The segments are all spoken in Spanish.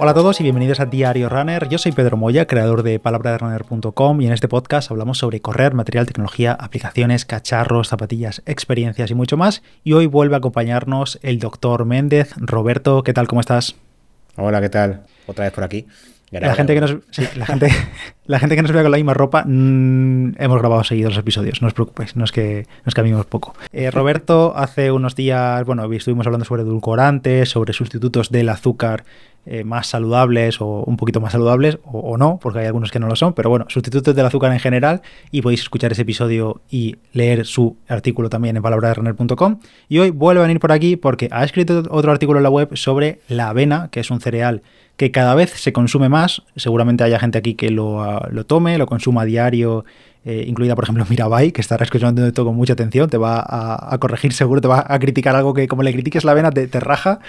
Hola a todos y bienvenidos a Diario Runner. Yo soy Pedro Moya, creador de palabraderunner.com y en este podcast hablamos sobre correr, material, tecnología, aplicaciones, cacharros, zapatillas, experiencias y mucho más. Y hoy vuelve a acompañarnos el doctor Méndez. Roberto, ¿qué tal? ¿Cómo estás? Hola, ¿qué tal? Otra vez por aquí. La gente, que nos, la, gente, la gente que nos vea con la misma ropa, mm, hemos grabado seguidos los episodios, no os preocupéis, no es que nos cambiemos poco. Eh, Roberto, hace unos días, bueno, estuvimos hablando sobre edulcorantes, sobre sustitutos del azúcar eh, más saludables o un poquito más saludables, o, no, porque hay algunos que no lo son, pero bueno, sustitutos del azúcar en general, y podéis escuchar ese episodio y leer su artículo también en palabraderunner.com. Y hoy vuelve a venir por aquí porque ha escrito otro artículo en la web sobre la avena, que es un cereal que cada vez se consume más. Seguramente haya gente aquí que lo, lo tome, lo consuma a diario, eh, incluida por ejemplo Mirabai, que estará escuchando esto con mucha atención, te va a, corregir seguro, te va a criticar algo que como le critiques la avena te, te, raja.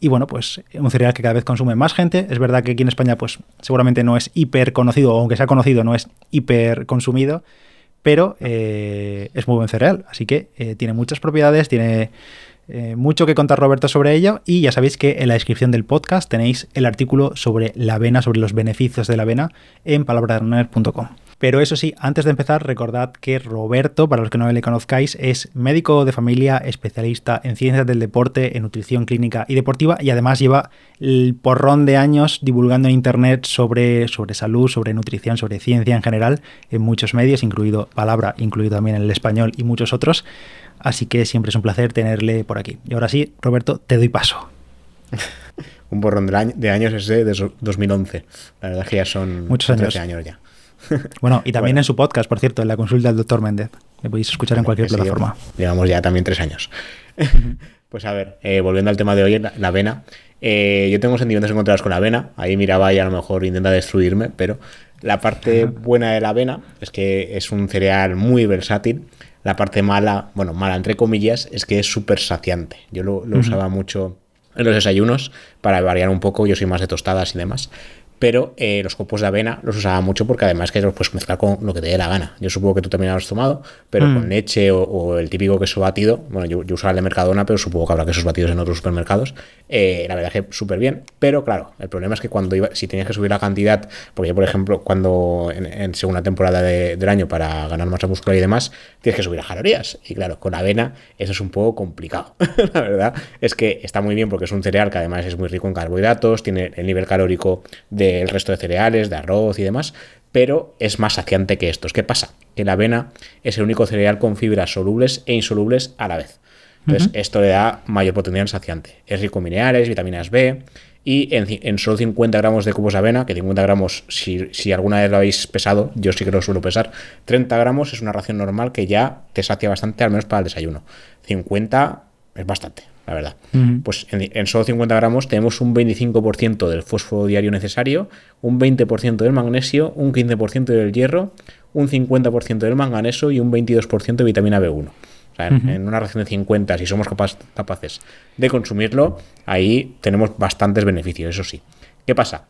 Y bueno, pues un cereal que cada vez consume más gente. Es verdad que aquí en España pues seguramente no es hiper conocido, o aunque sea conocido, no es hiper consumido, pero eh, es muy buen cereal. Así que eh, tiene muchas propiedades, tiene eh, mucho que contar Roberto sobre ello y ya sabéis que en la descripción del podcast tenéis el artículo sobre la avena, sobre los beneficios de la avena en palabraderunner.com. Pero eso sí, antes de empezar, recordad que Roberto, para los que no le conozcáis, es médico de familia, especialista en ciencias del deporte, en nutrición clínica y deportiva, y además lleva el porrón de años divulgando en internet sobre, sobre salud, sobre nutrición, sobre ciencia en general, en muchos medios, incluido Palabra, incluido también el español y muchos otros. Así que siempre es un placer tenerle por aquí. Y ahora sí, Roberto, te doy paso. un borrón de, años ese de 2011. La verdad es que ya son muchos años. años ya. bueno, y también en su podcast, por cierto, en la consulta del doctor Méndez. Me podéis escuchar en cualquier plataforma. llevamos ya también tres años. pues a ver, eh, volviendo al tema de hoy, la, avena. Eh, yo tengo sentimientos encontrados con la avena. Ahí miraba y a lo mejor intenta destruirme, pero la parte buena de la avena es que es un cereal muy versátil la parte mala, bueno, mala entre comillas, es que es súper saciante. Yo lo, usaba mucho en los desayunos para variar un poco, yo soy más de tostadas y demás pero eh, los copos de avena los usaba mucho porque además que los puedes mezclar con lo que te dé la gana. Yo supongo que tú también lo has tomado, pero con mm. leche o, el típico queso batido, bueno, yo, usaba el de Mercadona, pero supongo que habrá quesos batidos en otros supermercados, eh, la verdad es que súper bien, pero claro, el problema es que cuando iba, si tenías que subir la cantidad, porque yo por ejemplo, cuando en, segunda temporada del año para ganar masa muscular y demás, tienes que subir las calorías, y claro, con avena eso es un poco complicado, la verdad es que está muy bien porque es un cereal que además es muy rico en carbohidratos, tiene el nivel calórico de el resto de cereales, de arroz y demás, pero es más saciante que estos. ¿Qué pasa? Que la avena es el único cereal con fibras solubles e insolubles a la vez. Entonces, esto le da mayor potencial saciante. Es rico en minerales, vitaminas B, y en, solo 50 gramos de cubos de avena, que 50 gramos, si, si, alguna vez lo habéis pesado, yo sí que lo suelo pesar, 30 gramos es una ración normal que ya te sacia bastante, al menos para el desayuno. 50 es bastante la verdad. Pues en, solo 50 gramos tenemos un 25% del fósforo diario necesario, un 20% del magnesio, un 15% del hierro, un 50% del manganeso y un 22% de vitamina B1. O sea, en, una ración de 50, si somos capaces de consumirlo, ahí tenemos bastantes beneficios, eso sí. ¿Qué pasa?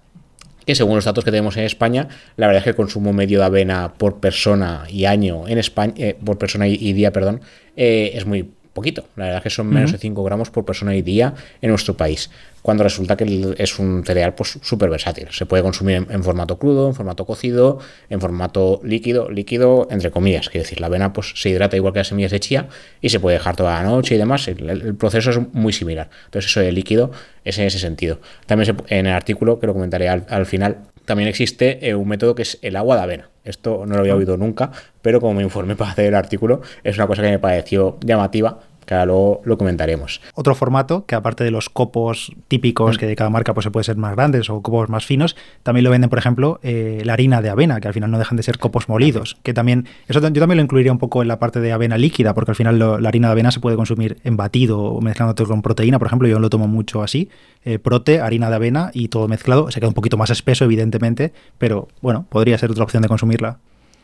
que según los datos que tenemos en España, la verdad es que el consumo medio de avena por persona y año en España, eh, por persona y, día, perdón, eh, es muy poquito. La verdad es que son menos de 5 gramos por persona y día en nuestro país. Cuando resulta que es un cereal pues súper versátil. Se puede consumir en, formato crudo, en formato cocido, en formato líquido, líquido entre comillas. Quiere decir, la avena pues se hidrata igual que las semillas de chía y se puede dejar toda la noche y demás. El, proceso es muy similar. Entonces eso de líquido es en ese sentido. También en el artículo, que lo comentaré al, final, también existe eh, un método que es el agua de avena. Esto no lo había oído nunca, pero como me informé para hacer el artículo, es una cosa que me pareció llamativa que ahora luego lo comentaremos. Otro formato que aparte de los copos típicos, mm. que de cada marca pues, se puede ser más grandes o copos más finos, también lo venden, por ejemplo, eh, la harina de avena, que al final no dejan de ser copos molidos, que también, eso yo también lo incluiría un poco en la parte de avena líquida, porque al final la harina de avena se puede consumir en batido o mezclando con proteína, por ejemplo, yo lo tomo mucho así, eh, prote, harina de avena y todo mezclado, se queda un poquito más espeso evidentemente, pero bueno, podría ser otra opción de consumirla.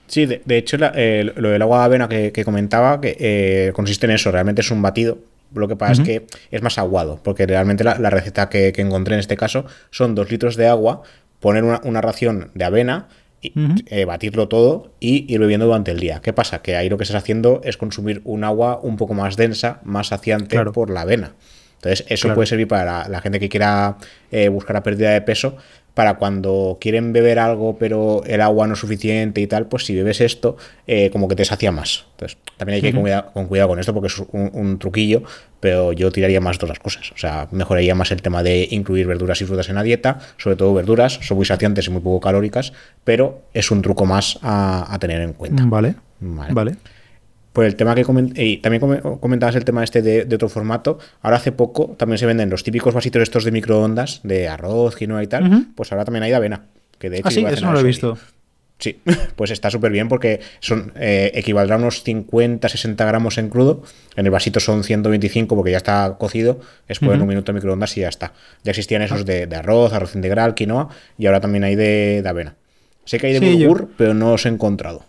Sí, de, hecho, eh, lo del agua de avena que, comentaba que eh, consiste en eso, realmente es un batido. Lo que pasa es que es más aguado, porque realmente la, receta que, encontré en este caso son dos litros de agua, poner una, ración de avena, y, eh, batirlo todo y ir bebiendo durante el día. ¿Qué pasa? Que ahí lo que estás haciendo es consumir un agua un poco más densa, más saciante por la avena. Entonces, eso puede servir para la, gente que quiera eh, buscar la pérdida de peso, para cuando quieren beber algo pero el agua no es suficiente y tal, pues si bebes esto, eh, como que te sacia más. Entonces, también hay que ir con, cuidado, con esto porque es un, truquillo, pero yo tiraría más todas las cosas. O sea, mejoraría más el tema de incluir verduras y frutas en la dieta, sobre todo verduras, son muy saciantes y muy poco calóricas, pero es un truco más a, tener en cuenta. Vale. Vale. Por el tema que y también comentabas el tema este de, otro formato. Ahora hace poco también se venden los típicos vasitos estos de microondas, de arroz, quinoa y tal. Pues ahora también hay de avena. Que de hecho ah, sí, eso no lo he visto. Sí, pues está súper bien porque son eh, equivaldrá a unos 50, 60 gramos en crudo. En el vasito son 125 porque ya está cocido. Es poner un minuto en microondas y ya está. Ya existían esos ah. de, arroz, arroz integral, quinoa y ahora también hay de avena. Sé que hay de sí, pero no os he encontrado.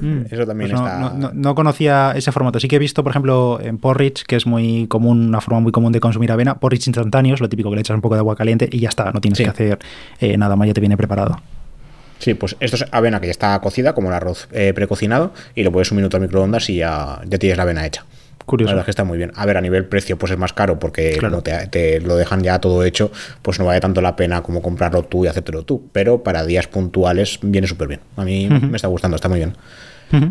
Mm, Eso también pues está. No, conocía ese formato. Sí que he visto, por ejemplo, en porridge, que es muy común, una forma muy común de consumir avena, porridge instantáneos, lo típico que le echas un poco de agua caliente y ya está, no tienes que hacer eh, nada más, ya te viene preparado. Sí, pues esto es avena que ya está cocida, como el arroz eh, precocinado, y lo pones un minuto al microondas y ya, ya tienes la avena hecha. Curioso. La verdad es que está muy bien. A ver, a nivel precio, pues es más caro porque te, lo dejan ya todo hecho, pues no vale tanto la pena como comprarlo tú y hacértelo tú. Pero para días puntuales viene súper bien. A mí me está gustando, está muy bien.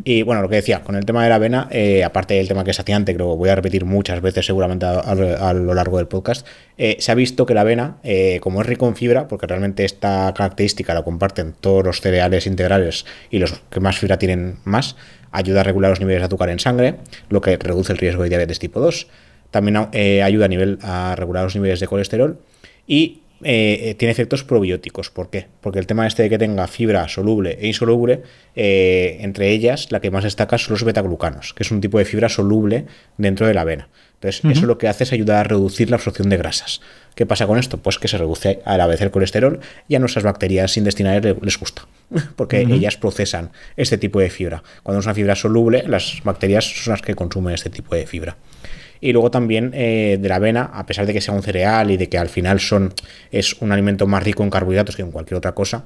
Y bueno, lo que decía, con el tema de la avena, eh, aparte del tema que es saciante, creo que voy a repetir muchas veces seguramente a, lo largo del podcast, eh, se ha visto que la avena, eh, como es rico en fibra, porque realmente esta característica la comparten todos los cereales integrales y los que más fibra tienen más, ayuda a regular los niveles de azúcar en sangre, lo que reduce el riesgo de diabetes tipo 2. También eh, ayuda a, nivel, a regular los niveles de colesterol y eh, tiene efectos probióticos. ¿Por qué? Porque el tema este de que tenga fibra soluble e insoluble, eh, entre ellas la que más destaca son los betaglucanos, que es un tipo de fibra soluble dentro de la avena. Entonces, eso lo que hace es ayudar a reducir la absorción de grasas. ¿Qué pasa con esto? Pues que se reduce a la vez el colesterol y a nuestras bacterias intestinales les gusta, porque ellas procesan este tipo de fibra. Cuando es una fibra soluble, las bacterias son las que consumen este tipo de fibra. Y luego también eh, de la avena, a pesar de que sea un cereal y de que al final son, es un alimento más rico en carbohidratos que en cualquier otra cosa,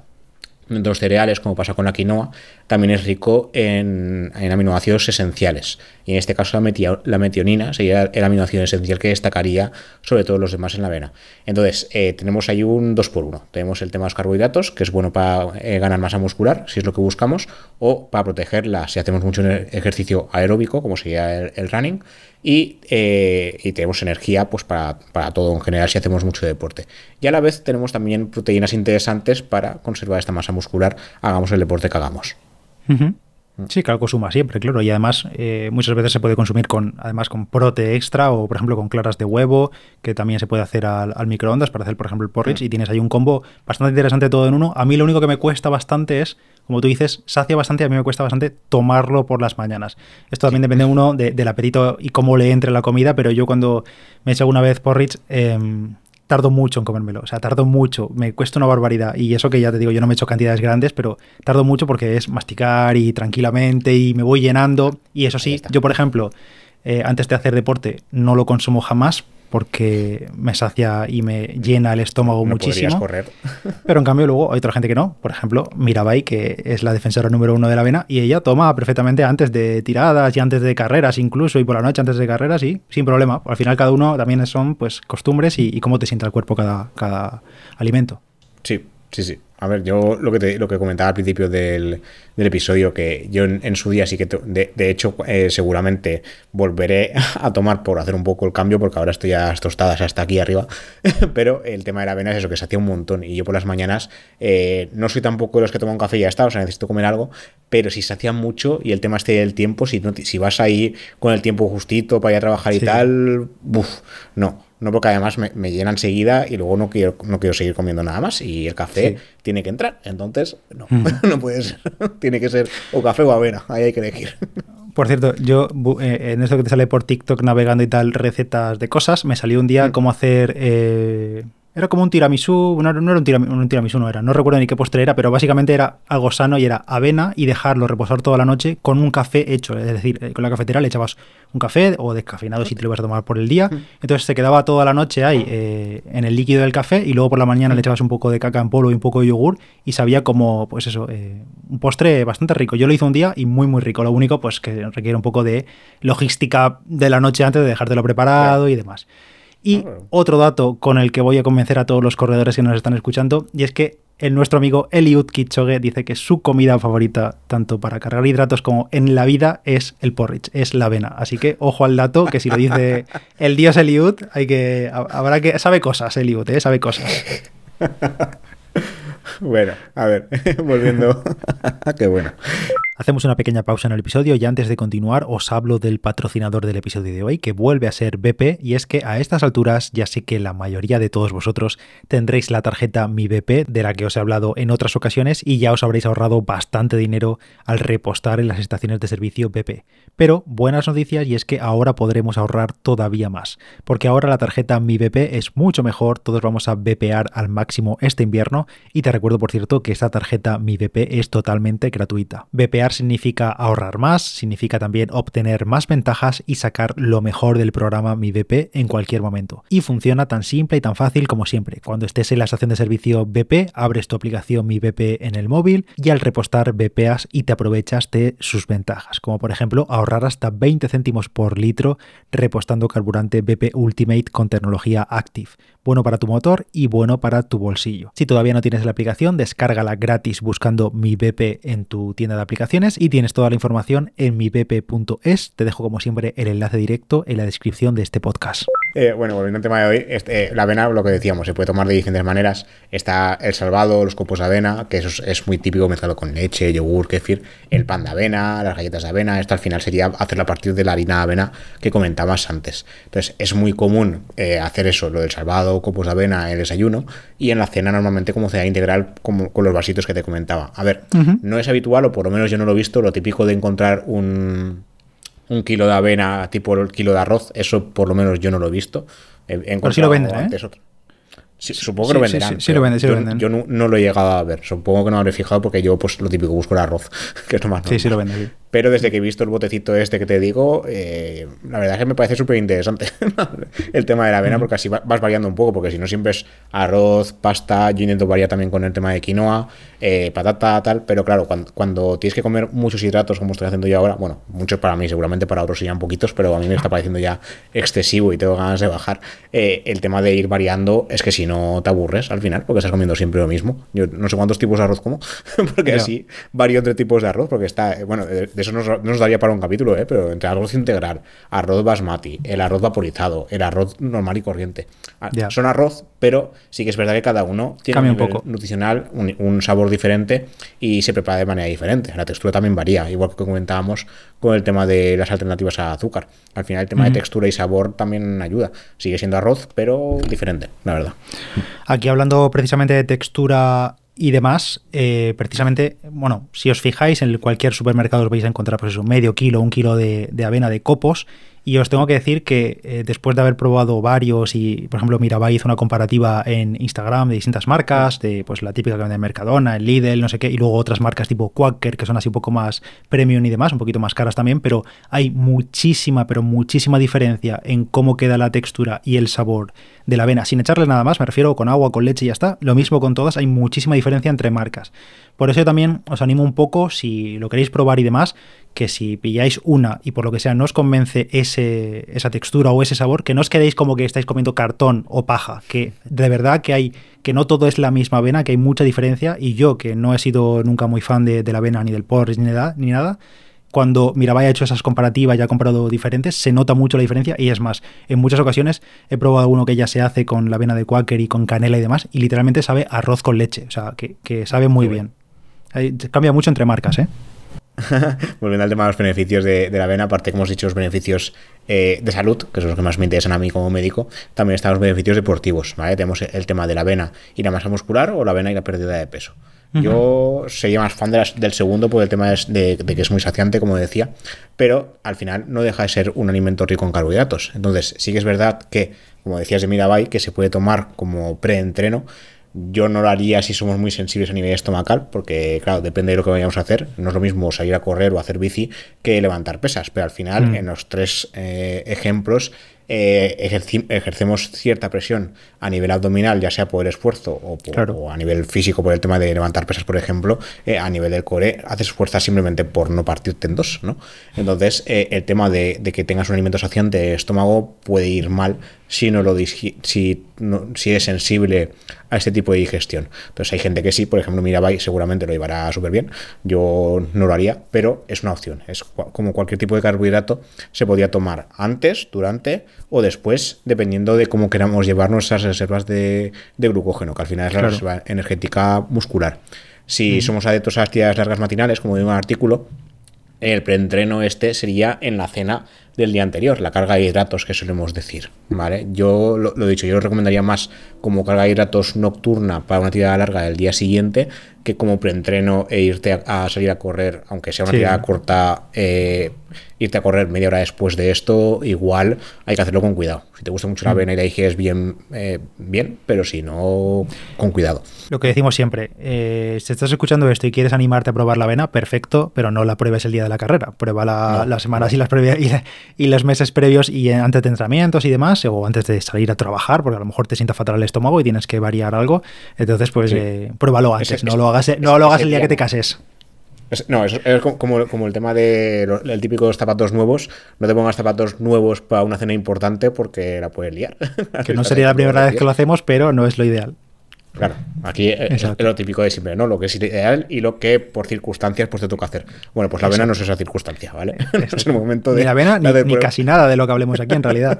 de los cereales, como pasa con la quinoa, también es rico en, aminoácidos esenciales. Y en este caso la, metionina sería el aminoácido esencial que destacaría sobre todos los demás en la avena. Entonces, eh, tenemos ahí un 2 por 1 Tenemos el tema de los carbohidratos, que es bueno para eh, ganar masa muscular, si es lo que buscamos, o para protegerla si hacemos mucho ejercicio aeróbico, como sería el running, eh, y, tenemos energía pues para, todo en general si hacemos mucho deporte. Y a la vez tenemos también proteínas interesantes para conservar esta masa muscular, hagamos el deporte que hagamos. Sí, que algo suma siempre, claro. Y además, eh, muchas veces se puede consumir con, además, con prote extra o, por ejemplo, con claras de huevo, que también se puede hacer al, microondas para hacer, por ejemplo, el porridge. Mm. Y tienes ahí un combo bastante interesante todo en uno. A mí lo único que me cuesta bastante es, como tú dices, sacia bastante. A mí me cuesta bastante tomarlo por las mañanas. Esto también depende uno del apetito y cómo le entre la comida. Pero yo cuando me he hecho alguna vez porridge, eh, tardo mucho en comérmelo. O sea, tardo mucho. Me cuesta una barbaridad. Y eso que ya te digo, yo no me he hecho cantidades grandes, pero tardo mucho porque es masticar y tranquilamente y me voy llenando. Y eso sí, yo por ejemplo, eh, antes de hacer deporte no lo consumo jamás porque me sacia y me llena el estómago muchísimo. correr. Pero en cambio luego hay otra gente que no. Por ejemplo, Mirabai, que es la defensora número uno de la avena, y ella toma perfectamente antes de tiradas y antes de carreras incluso, y por la noche antes de carreras, y sin problema. Al final cada uno también son pues costumbres y, y cómo te sienta el cuerpo cada, cada alimento. Sí, sí, sí. A ver, yo lo que, te, lo que comentaba al principio del, episodio, que yo en, su día sí que, de, hecho, eh, seguramente volveré a tomar por hacer un poco el cambio, porque ahora estoy a las tostadas hasta aquí arriba, pero el tema de la avena es eso, que se hacía un montón, y yo por las mañanas eh, no soy tampoco de los que toman café y ya está, o sea, necesito comer algo, pero si se hacía mucho, y el tema este del tiempo, si, no, si vas ahí con el tiempo justito para ir a trabajar y tal, buf, no, no porque además me, me, llena enseguida y luego no quiero, no quiero seguir comiendo nada más y el café tiene que entrar. Entonces, no, mm. no puede ser. tiene que ser o café o avena, ahí hay que elegir. Por cierto, yo eh, en esto que te sale por TikTok navegando y tal, recetas de cosas, me salió un día mm. cómo hacer... Eh, era como un tiramisú, no, no era un tiramisú, no era, no recuerdo ni qué postre era, pero básicamente era algo sano y era avena y dejarlo reposar toda la noche con un café hecho. Es decir, eh, con la cafetera le echabas un café o descafeinado si te lo ibas a tomar por el día. Entonces se quedaba toda la noche ahí eh, en el líquido del café y luego por la mañana le echabas un poco de caca en polvo y un poco de yogur y sabía como, pues eso, eh, un postre bastante rico. Yo lo hice un día y muy, muy rico. Lo único, pues que requiere un poco de logística de la noche antes de dejártelo preparado y demás. Y otro dato con el que voy a convencer a todos los corredores que nos están escuchando, y es que el nuestro amigo Eliud Kichoge dice que su comida favorita, tanto para cargar hidratos como en la vida, es el porridge, es la avena. Así que ojo al dato, que si lo dice el dios Eliud, hay que. Habrá que. Sabe cosas, Eliud, ¿eh? Sabe cosas. Bueno, a ver, volviendo. Qué bueno. Hacemos una pequeña pausa en el episodio y antes de continuar os hablo del patrocinador del episodio de hoy, que vuelve a ser BP, y es que a estas alturas ya sé que la mayoría de todos vosotros tendréis la tarjeta Mi BP, de la que os he hablado en otras ocasiones, y ya os habréis ahorrado bastante dinero al repostar en las estaciones de servicio BP. Pero buenas noticias y es que ahora podremos ahorrar todavía más, porque ahora la tarjeta Mi BP es mucho mejor, todos vamos a BPar al máximo este invierno, y te recuerdo por cierto que esta tarjeta Mi BP es totalmente gratuita. Significa ahorrar más, significa también obtener más ventajas y sacar lo mejor del programa Mi BP en cualquier momento. Y funciona tan simple y tan fácil como siempre. Cuando estés en la estación de servicio BP, abres tu aplicación Mi BP en el móvil y al repostar BPas y te aprovechas de sus ventajas, como por ejemplo ahorrar hasta 20 céntimos por litro repostando carburante BP Ultimate con tecnología Active. Bueno para tu motor y bueno para tu bolsillo. Si todavía no tienes la aplicación, descárgala gratis buscando Mi BP en tu tienda de aplicaciones y tienes toda la información en mibp.es. Te dejo como siempre el enlace directo en la descripción de este podcast. Eh, bueno, volviendo al tema de hoy, este, la avena, lo que decíamos, se puede tomar de diferentes maneras. Está el salvado, los copos de avena, que eso es, muy típico mezclado con leche, yogur, kefir, el pan de avena, las galletas de avena. Esto al final sería hacerlo a partir de la harina de avena que comentabas antes. Entonces, es muy común eh, hacer eso, lo del salvado, copos de avena, el desayuno, y en la cena normalmente como cena integral, como con los vasitos que te comentaba. A ver, no es habitual, o por lo menos yo no lo he visto, lo típico de encontrar un un kilo de avena tipo el kilo de arroz, eso por lo menos yo no lo he visto. En Pero sí lo venden, ¿eh? supongo que lo venderán. Sí, lo venden, sí yo, lo venden. Yo no, lo he llegado a ver. Supongo que no lo habré fijado porque yo, pues, lo típico busco el arroz, que es lo más Sí, sí lo venden. Pero desde que he visto el botecito este que te digo, eh, la verdad es que me parece súper interesante el tema de la avena, porque así vas variando un poco, porque si no siempre es arroz, pasta, yo intento variar también con el tema de quinoa, eh, patata, tal, pero claro, cuando, tienes que comer muchos hidratos, como estoy haciendo yo ahora, bueno, muchos para mí, seguramente para otros serían poquitos, pero a mí me está pareciendo ya excesivo y tengo ganas de bajar. Eh, el tema de ir variando es que si no te aburres al final, porque estás comiendo siempre lo mismo. Yo no sé cuántos tipos de arroz como, porque así varío entre tipos de arroz, porque está, bueno, de, eso no nos, daría para un capítulo, ¿eh? pero entre arroz integral, arroz basmati, el arroz vaporizado, el arroz normal y corriente. Ah, son arroz, pero sí que es verdad que cada uno tiene un, poco. nutricional, un, sabor diferente y se prepara de manera diferente. La textura también varía, igual que comentábamos con el tema de las alternativas a azúcar. Al final el tema de textura y sabor también ayuda. Sigue siendo arroz, pero diferente, la verdad. Aquí hablando precisamente de textura y demás, eh, precisamente, bueno, si os fijáis, en cualquier supermercado os vais a encontrar pues eso, medio kilo, un kilo de, de avena de copos y os tengo que decir que eh, después de haber probado varios y, por ejemplo, Mirabai hizo una comparativa en Instagram de distintas marcas, de pues la típica que vende Mercadona, el Lidl, no sé qué, y luego otras marcas tipo Quaker, que son así un poco más premium y demás, un poquito más caras también, pero hay muchísima, pero muchísima diferencia en cómo queda la textura y el sabor de la avena. Sin echarle nada más, me refiero con agua, con leche y ya está. Lo mismo con todas, hay muchísima diferencia entre marcas. Por eso yo también os animo un poco, si lo queréis probar y demás, que si pilláis una y por lo que sea no os convence ese, esa textura o ese sabor, que no os quedéis como que estáis comiendo cartón o paja, que de verdad que hay que no todo es la misma avena, que hay mucha diferencia y yo que no he sido nunca muy fan de, la avena ni del porridge ni, nada, ni nada, cuando Mirabai ha hecho esas comparativas y ha comprado diferentes, se nota mucho la diferencia y es más, en muchas ocasiones he probado uno que ya se hace con la avena de Quaker y con canela y demás y literalmente sabe arroz con leche, o sea, que, que sabe muy bien. cambia mucho entre marcas, ¿eh? Volviendo al tema de los beneficios de, la avena, aparte, como hemos dicho, los beneficios eh, de salud, que son los que más me interesan a mí como médico, también están los beneficios deportivos. ¿vale? Tenemos el tema de la avena y la masa muscular o la avena y la pérdida de peso. Yo sería más fan del segundo por el tema de, que es muy saciante, como decía, pero al final no deja de ser un alimento rico en carbohidratos. Entonces, sí que es verdad que, como decías de Mirabai, que se puede tomar como preentreno, yo no lo haría si somos muy sensibles a nivel estomacal, porque claro, depende de lo que vayamos a hacer. No es lo mismo salir a correr o hacer bici que levantar pesas, pero al final, mm. en los tres eh, ejemplos, eh, ejercemos cierta presión a nivel abdominal, ya sea por el esfuerzo o, a nivel físico por el tema de levantar pesas, por ejemplo, eh, a nivel del core, haces fuerza simplemente por no partirte en dos, ¿no? Entonces, el tema de, que tengas un alimento saciante de estómago puede ir mal si no lo si, si es sensible a este tipo de digestión. Entonces hay gente que sí, por ejemplo, Mirabai seguramente lo llevará súper bien, yo no lo haría, pero es una opción. Es como cualquier tipo de carbohidrato, se podía tomar antes, durante o después, dependiendo de cómo queramos llevar nuestras reservas de, glucógeno, que al final es la reserva energética muscular. Si somos adeptos a actividades largas matinales, como digo en el artículo, el preentreno este sería en la cena del día anterior, la carga de hidratos que solemos decir, ¿vale? Yo lo, he dicho, yo lo recomendaría más como carga de hidratos nocturna para una actividad larga del día siguiente que como preentreno e irte a, salir a correr, aunque sea una actividad corta, eh, irte a correr media hora después de esto, igual hay que hacerlo con cuidado. Si te gusta mucho la mm. avena y la es bien, eh, bien, pero si no, con cuidado. Lo que decimos siempre, eh, si estás escuchando esto y quieres animarte a probar la avena, perfecto, pero no la pruebes el día de la carrera. Prueba la, las semanas y las previas y, los meses previos y antes de entrenamientos y demás, o antes de salir a trabajar, porque a lo mejor te sienta fatal el estómago y tienes que variar algo. Entonces, pues pruébalo antes, no lo no lo hagas el día que te cases. no, es, como, como, el tema del de típico zapatos nuevos. No te pongas zapatos nuevos para una cena importante porque la puedes liar. Que no sería la primera vez que lo hacemos, pero no es lo ideal. Claro, aquí es, lo típico de siempre, ¿no? Lo que es ideal y lo que por circunstancias pues te toca hacer. Bueno, pues la avena no es esa circunstancia, ¿vale? no es el momento de. Ni la avena ni, casi nada de lo que hablemos aquí en realidad.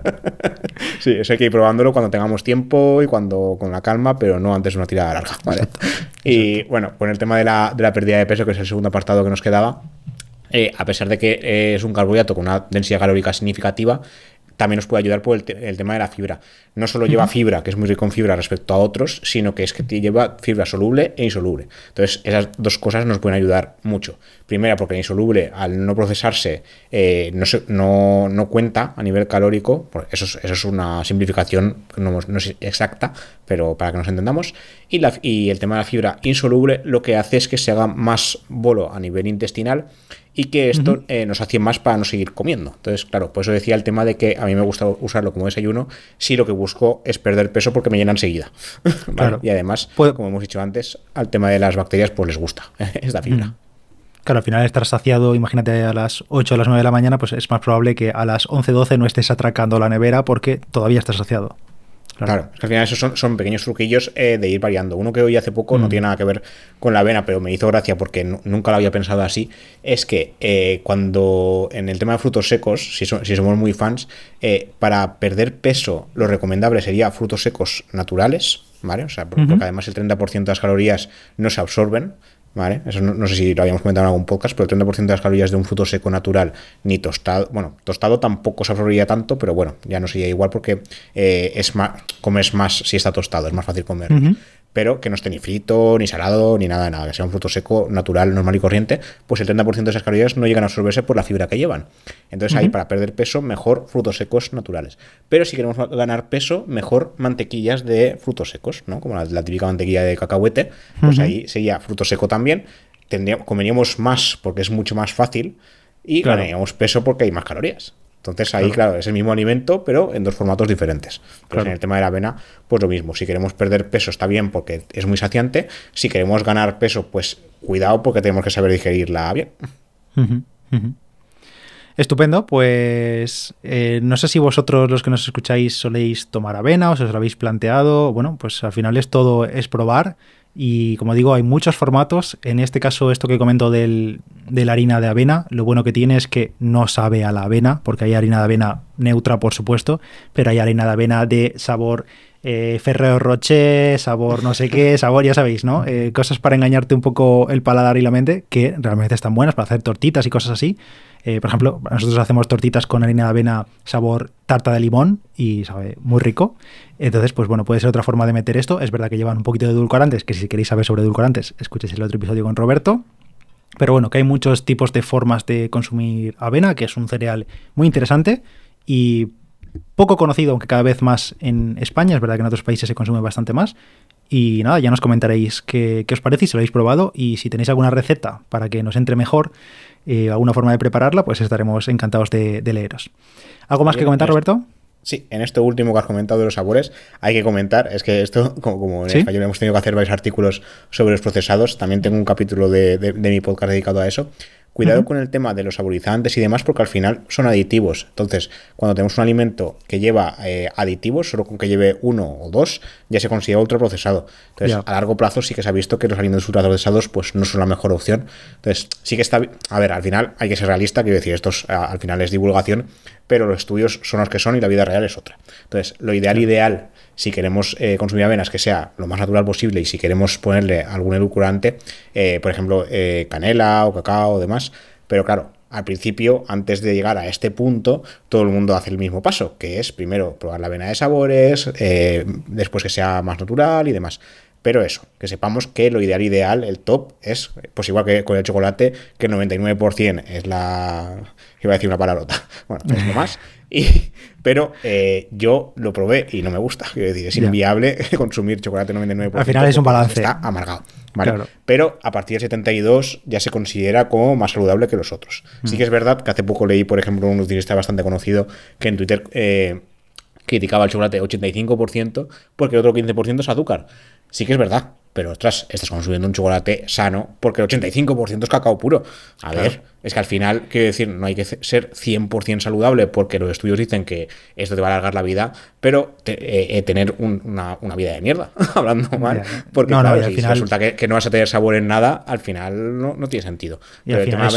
sí, eso hay que ir probándolo cuando tengamos tiempo y cuando con la calma, pero no antes de una tirada larga, ¿vale? Y bueno, con el tema de la, de la pérdida de peso, que es el segundo apartado que nos quedaba, eh, a pesar de que es un carbohidrato con una densidad calórica significativa, también nos puede ayudar por el, tema de la fibra. No solo lleva fibra, que es muy rico en fibra respecto a otros, sino que es que lleva fibra soluble e insoluble. Entonces, esas dos cosas nos pueden ayudar mucho. Primera, porque la insoluble, al no procesarse, eh, no, no, cuenta a nivel calórico. Eso es, eso es una simplificación no, no, es exacta, pero para que nos entendamos. Y, la, y el tema de la fibra insoluble lo que hace es que se haga más bolo a nivel intestinal y que esto eh, nos hacía más para no seguir comiendo. Entonces, claro, por eso decía el tema de que a mí me gusta usarlo como desayuno si lo que busco es perder peso porque me llena enseguida. Y además, como hemos dicho antes, al tema de las bacterias pues les gusta esta fibra. Claro, al final estar saciado, imagínate a las 8 o las 9 de la mañana, pues es más probable que a las 11 12 no estés atracando la nevera porque todavía estás saciado. Claro. es que al final esos son, pequeños truquillos eh, de ir variando. Uno que hoy hace poco no mm. tiene nada que ver con la avena, pero me hizo gracia porque nunca lo había pensado así, es que eh, cuando en el tema de frutos secos, si, somos muy fans, eh, para perder peso lo recomendable sería frutos secos naturales, ¿vale? O sea, porque, además el 30% de las calorías no se absorben. ¿Vale? Eso no, sé si lo habíamos comentado en algún podcast, pero el 30% de las calorías de un fruto seco natural, ni tostado, bueno, tostado tampoco se absorbería tanto, pero bueno, ya no sería igual porque eh, es más, comes más si está tostado, es más fácil comer pero que no esté ni frito, ni salado, ni nada de nada, que sea un fruto seco, natural, normal y corriente, pues el 30% de esas calorías no llegan a absorberse por la fibra que llevan. Entonces ahí para perder peso, mejor frutos secos naturales. Pero si queremos ganar peso, mejor mantequillas de frutos secos, ¿no? Como la, típica mantequilla de cacahuete, pues ahí sería fruto seco también. Tendríamos, comeríamos más porque es mucho más fácil y ganaríamos peso porque hay más calorías. Entonces ahí, claro. es el mismo alimento, pero en dos formatos diferentes. Pues en el tema de la avena, pues lo mismo. Si queremos perder peso está bien porque es muy saciante. Si queremos ganar peso, pues cuidado porque tenemos que saber digerirla bien. Estupendo, pues eh, no sé si vosotros los que nos escucháis soléis tomar avena o si os lo habéis planteado. Bueno, pues al final es todo, es probar y como digo, hay muchos formatos. En este caso, esto que comento del, de la harina de avena, lo bueno que tiene es que no sabe a la avena, porque hay harina de avena neutra, por supuesto, pero hay harina de avena de sabor eh, Ferrero sabor no sé qué, sabor, ya sabéis, ¿no? Eh, cosas para engañarte un poco el paladar y la mente, que realmente están buenas para hacer tortitas y cosas así. Eh, por ejemplo, nosotros hacemos tortitas con harina de avena sabor tarta de limón y sabe muy rico. Entonces, pues bueno, puede ser otra forma de meter esto. Es verdad que llevan un poquito de edulcorantes, que si queréis saber sobre edulcorantes, escuchéis el otro episodio con Roberto. Pero bueno, que hay muchos tipos de formas de consumir avena, que es un cereal muy interesante y poco conocido, aunque cada vez más en España. Es verdad que en otros países se consume bastante más. Y nada, ya nos comentaréis qué, os parece, si lo habéis probado y si tenéis alguna receta para que nos entre mejor, eh, alguna forma de prepararla, pues estaremos encantados de, leeros. ¿Algo más que comentar, Roberto? Sí, en esto último que has comentado de los sabores, hay que comentar, es que esto, como, en español hemos tenido que hacer varios artículos sobre los procesados, también tengo un capítulo de mi podcast dedicado a eso, Cuidado con el tema de los saborizantes y demás, porque al final son aditivos. Entonces, cuando tenemos un alimento que lleva eh, aditivos, solo con que lleve uno o dos, ya se considera ultraprocesado. Entonces, a largo plazo sí que se ha visto que los alimentos ultraprocesados pues, no son la mejor opción. Entonces, sí que está. A ver, al final hay que ser realista, quiero decir, esto al final es divulgación, pero los estudios son los que son y la vida real es otra. Entonces, lo ideal, ideal si queremos eh, consumir avenas que sea lo más natural posible y si queremos ponerle algún edulcorante, eh, por ejemplo, eh, canela o cacao o demás. Pero claro, al principio, antes de llegar a este punto, todo el mundo hace el mismo paso, que es primero probar la avena de sabores, después que sea más natural y demás. Pero eso, que sepamos que lo ideal, ideal, el top es, pues igual que con el chocolate, que el 99% es la... iba a decir una palabrota. Bueno, es lo más. Y, pero eh, yo lo probé y no me gusta. Quiero decir, es inviable consumir chocolate 99%. Al final es un balance. Está amargado. Pero a partir del 72 ya se considera como más saludable que los otros. Sí mm. que es verdad que hace poco leí, por ejemplo, un nutricionista bastante conocido que en Twitter eh, criticaba el chocolate 85% porque el otro 15% es azúcar. Sí que es verdad, pero ostras, estás consumiendo un chocolate sano porque el 85% es cacao puro. A ver, es que al final, quiero decir, no hay que ser 100% saludable porque los estudios dicen que esto te va a alargar la vida, pero eh, eh, tener una, vida de mierda, hablando mal. Porque claro, si resulta que, no vas a tener sabor en nada, al final no, tiene sentido. Y al final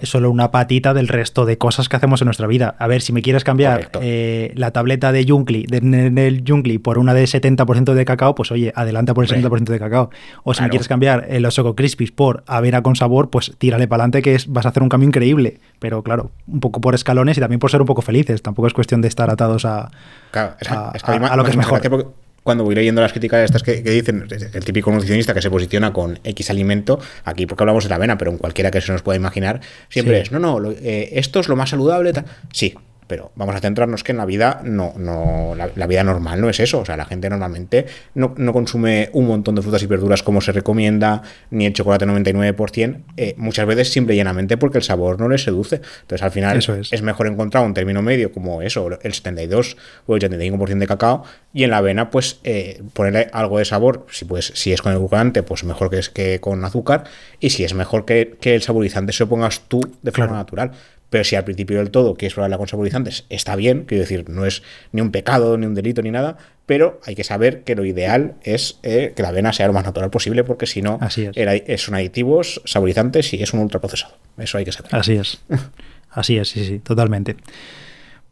es solo, una patita del resto de cosas que hacemos en nuestra vida. A ver, si me quieres cambiar eh, la tableta de Junkli, del Junkli por una de 70% de cacao, pues oye, adelanta por el 70% de cacao. O si me quieres cambiar los Choco Crispies por avena con sabor, pues tírale para adelante que es vas a hacer un cambio increíble. Pero claro, un poco por escalones y también por ser un poco felices. Tampoco es cuestión de estar atados a, a, lo que es mejor. Cuando voy leyendo las críticas estas que, dicen, el típico nutricionista que se posiciona con X alimento, aquí porque hablamos de la avena, pero en cualquiera que se nos pueda imaginar, siempre es, no, no, eh, esto es lo más saludable. Sí, pero vamos a centrarnos que en la vida no, no la, vida normal no es eso. O sea, la gente normalmente no, consume un montón de frutas y verduras como se recomienda, ni el chocolate 99%, eh, muchas veces simple y llanamente porque el sabor no les seduce. Entonces, al final es. mejor encontrar un término medio como eso, el 72 o el 85% de cacao, y en la avena, pues eh, ponerle algo de sabor. Si, pues, si es con edulcorante, pues mejor que es que con azúcar, y si es mejor que, el saborizante se lo pongas tú de forma natural. Pero si al principio del todo quieres probarla con saborizantes, está bien, quiero decir, no es ni un pecado, ni un delito, ni nada, pero hay que saber que lo ideal es eh, que la avena sea lo más natural posible, porque si no, es. son aditivos, saborizantes y es un ultraprocesado. Eso hay que saber. Así es. Así es, sí, sí, totalmente.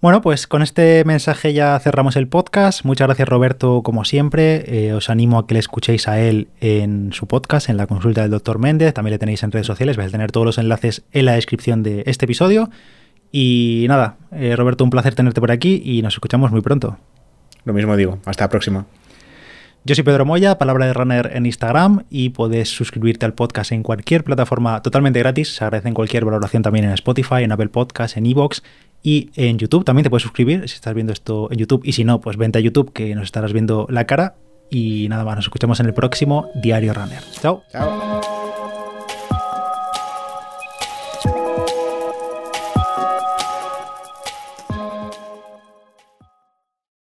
Bueno, pues con este mensaje ya cerramos el podcast. Muchas gracias Roberto, como siempre. Eh, os animo a que le escuchéis a él en su podcast, en la consulta del doctor Méndez. También le tenéis en redes sociales. Vais a tener todos los enlaces en la descripción de este episodio. Y nada, eh, Roberto, un placer tenerte por aquí y nos escuchamos muy pronto. Lo mismo digo. Hasta la próxima. Yo soy Pedro Moya, palabra de runner en Instagram y puedes suscribirte al podcast en cualquier plataforma totalmente gratis. Se agradece en cualquier valoración también en Spotify, en Apple Podcasts, en Evox y en YouTube también te puedes suscribir si estás viendo esto en YouTube. Y si no, pues vente a YouTube que nos estarás viendo la cara. Y nada más, nos escuchamos en el próximo Diario Runner. Chao. Chao.